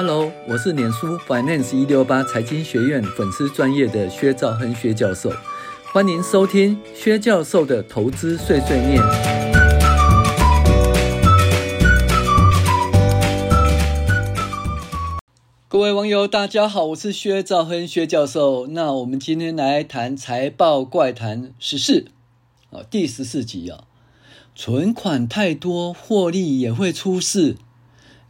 Hello，我是脸书 Finance 一六八财经学院粉丝专业的薛兆亨薛教授，欢迎收听薛教授的投资碎碎念。各位网友，大家好，我是薛兆亨薛教授。那我们今天来谈财报怪谈十四啊，第十四集啊，存款太多，获利也会出事。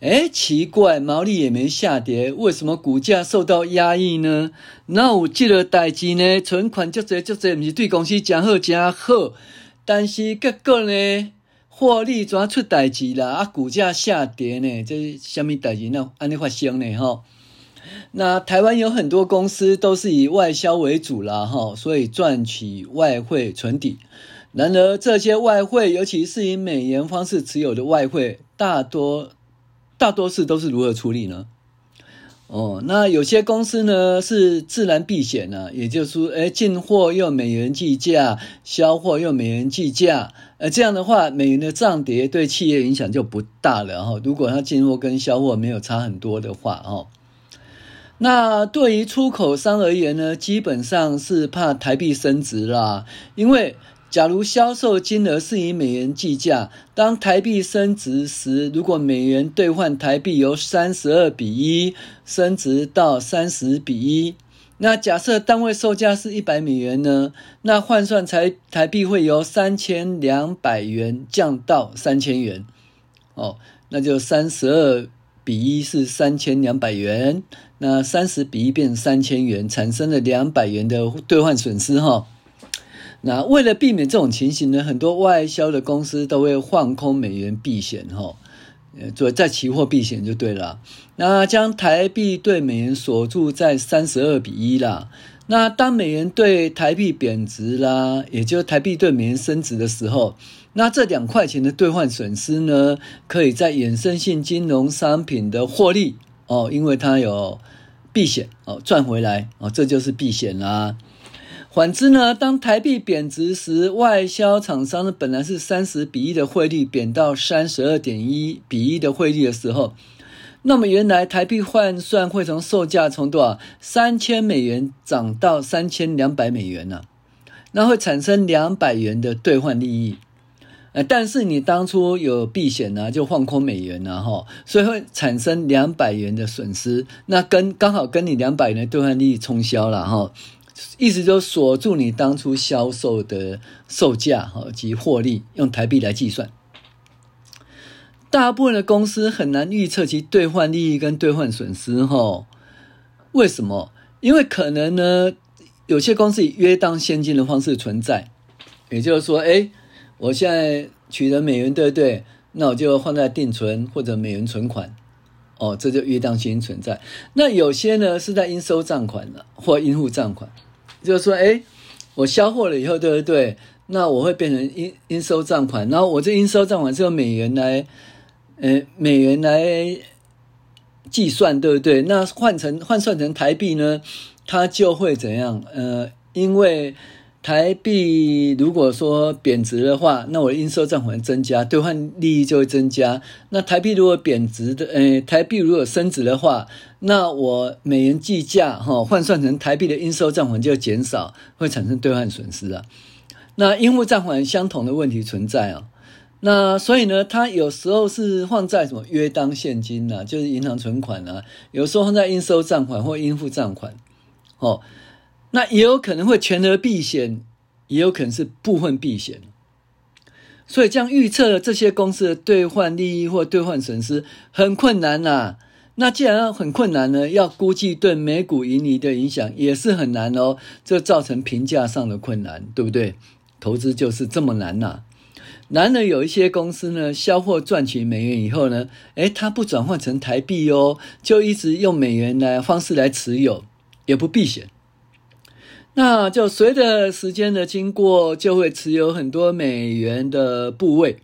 哎，奇怪，毛利也没下跌，为什么股价受到压抑呢？那有这个代志呢？存款足侪足侪，不是对公司真好真好，但是结果呢？获利怎出代志啦？啊，股价下跌呢？这是什么代志呢？安尼发生呢？哈，那台湾有很多公司都是以外销为主啦，哈，所以赚取外汇存底。然而，这些外汇，尤其是以美元方式持有的外汇，大多。大多数都是如何处理呢？哦，那有些公司呢是自然避险呢、啊，也就是说，哎，进货用美元计价，销货用美元计价，呃，这样的话，美元的涨跌对企业影响就不大了哈。如果它进货跟销货没有差很多的话，哦，那对于出口商而言呢，基本上是怕台币升值啦，因为。假如销售金额是以美元计价，当台币升值时，如果美元兑换台币由三十二比一升值到三十比一，那假设单位售价是一百美元呢？那换算台台币会由三千两百元降到三千元，哦，那就三十二比一是三千两百元，那三十比一变三千元，产生了两百元的兑换损失，哈。那为了避免这种情形呢，很多外销的公司都会放空美元避险，哈，呃，做在期货避险就对了。那将台币对美元锁住在三十二比一啦。那当美元对台币贬值啦，也就是台币对美元升值的时候，那这两块钱的兑换损失呢，可以在衍生性金融商品的获利哦，因为它有避险哦，赚回来哦，这就是避险啦。反之呢，当台币贬值时，外销厂商呢本来是三十比一的汇率贬到三十二点一比一的汇率的时候，那么原来台币换算会从售价从多少三千美元涨到三千两百美元呢、啊？那会产生两百元的兑换利益。呃，但是你当初有避险呢、啊，就放空美元呢，哈，所以会产生两百元的损失。那跟刚好跟你两百元的兑换利益冲销了，哈。意思就是锁住你当初销售的售价哈及获利，用台币来计算。大部分的公司很难预测其兑换利益跟兑换损失哈。为什么？因为可能呢，有些公司以约当现金的方式存在，也就是说，哎，我现在取得美元，对不对？那我就放在定存或者美元存款。哦，这就约当现金存在。那有些呢是在应收账款了或应付账款。就是说，哎，我销货了以后，对不对？那我会变成应应收账款，然后我这应收账款是用美元来，呃，美元来计算，对不对？那换成换算成台币呢，它就会怎样？呃，因为。台币如果说贬值的话，那我的应收账款增加，兑换利益就会增加。那台币如果贬值的，诶，台币如果升值的话，那我美元计价哈换算成台币的应收账款就减少，会产生兑换损失啊。那应付账款相同的问题存在啊。那所以呢，它有时候是放在什么约当现金呐、啊，就是银行存款啊；有时候放在应收账款或应付账款，哦。那也有可能会全额避险，也有可能是部分避险，所以这样预测这些公司的兑换利益或兑换损失很困难呐、那既然很困难呢，要估计对每股盈利的影响也是很难哦，这造成评价上的困难，对不对？投资就是这么难呐、啊。难的有一些公司呢，销货赚取美元以后呢，诶，它不转换成台币哦，就一直用美元来方式来持有，也不避险。那就随着时间的经过，就会持有很多美元的部位。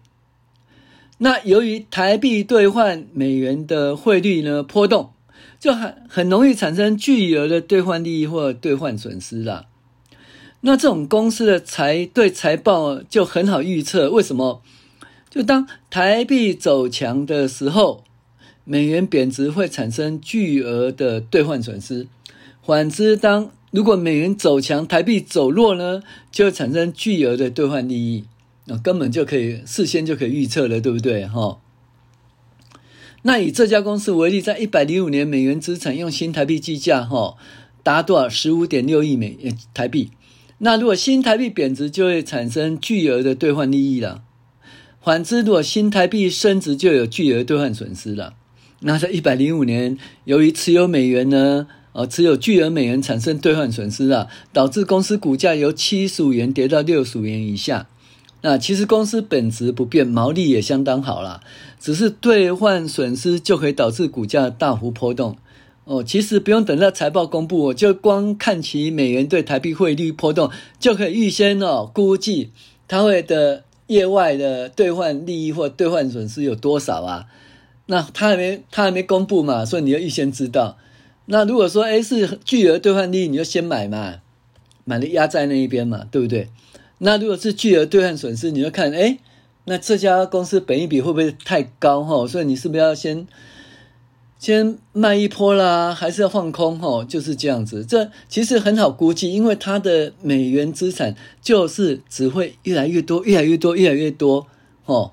那由于台币兑换美元的汇率呢波动，就很很容易产生巨额的兑换利益或兑换损失啦。那这种公司的财对财报就很好预测，为什么？就当台币走强的时候，美元贬值会产生巨额的兑换损失。反之，当如果美元走强，台币走弱呢，就会产生巨额的兑换利益。那根本就可以事先就可以预测了，对不对？哈。那以这家公司为例，在一百零五年，美元资产用新台币计价，哈，达多少？十五点六亿美台币。那如果新台币贬值，就会产生巨额的兑换利益了。反之，如果新台币升值，就有巨额兑换损失了。那在一百零五年，由于持有美元呢，而，持有巨额美元产生兑换损失啊，导致公司股价由七十五元跌到六十五元以下。那其实公司本质不变，毛利也相当好啦，只是兑换损失就可以导致股价大幅波动。哦，其实不用等到财报公布，就光看其美元对台币汇率波动，就可以预先哦估计它会的业外的兑换利益或兑换损失有多少啊？那它还没它还没公布嘛，所以你要预先知道。那如果说诶是巨额兑换利益，你就先买嘛，买了压在那一边嘛，对不对？那如果是巨额兑换损失，你就看，哎，那这家公司本益比会不会太高哈？所以你是不是要先先卖一波啦，还是要放空哈？就是这样子。这其实很好估计，因为它的美元资产就是只会越来越多，越来越多，越来越多，哦。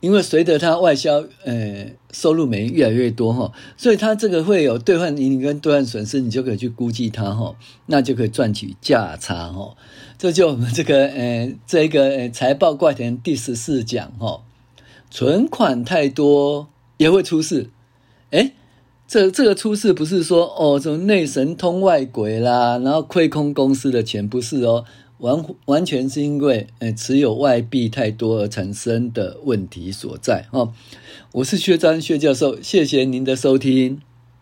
因为随着它外销，呃，收入美元越来越多哈，所以它这个会有兑换盈余跟兑换损失，你就可以去估计它哈，那就可以赚取价差哈。这就我们这个呃，这个财报怪谈第十四讲哈，存款太多也会出事。诶，这这个出事不是说哦，什么内神通外鬼啦，然后亏空公司的钱不是哦。完完全是因为呃持有外币太多而产生的问题所在哈，我是薛章薛教授，谢谢您的收听。